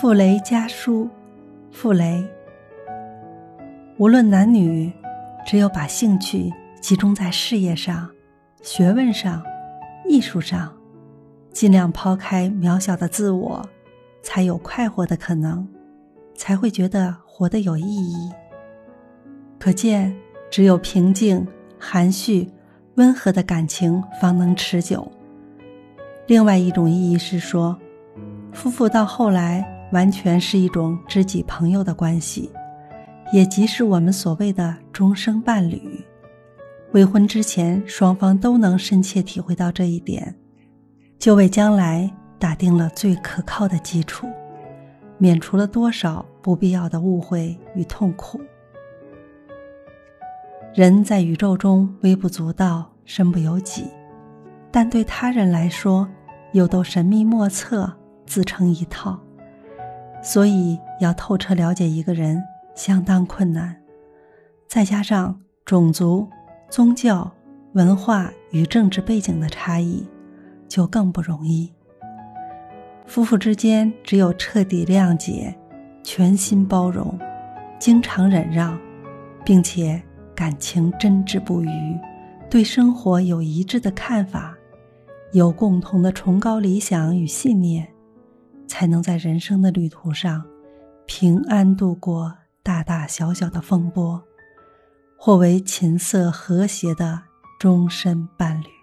傅雷家书，傅雷。无论男女，只有把兴趣集中在事业上、学问上、艺术上，尽量抛开渺小的自我，才有快活的可能，才会觉得活得有意义。可见，只有平静、含蓄、温和的感情方能持久。另外一种意义是说，夫妇到后来。完全是一种知己朋友的关系，也即是我们所谓的终生伴侣。未婚之前，双方都能深切体会到这一点，就为将来打定了最可靠的基础，免除了多少不必要的误会与痛苦。人在宇宙中微不足道、身不由己，但对他人来说，又都神秘莫测、自成一套。所以，要透彻了解一个人相当困难，再加上种族、宗教、文化与政治背景的差异，就更不容易。夫妇之间只有彻底谅解、全心包容、经常忍让，并且感情真挚不渝，对生活有一致的看法，有共同的崇高理想与信念。才能在人生的旅途上平安度过大大小小的风波，或为琴瑟和谐的终身伴侣。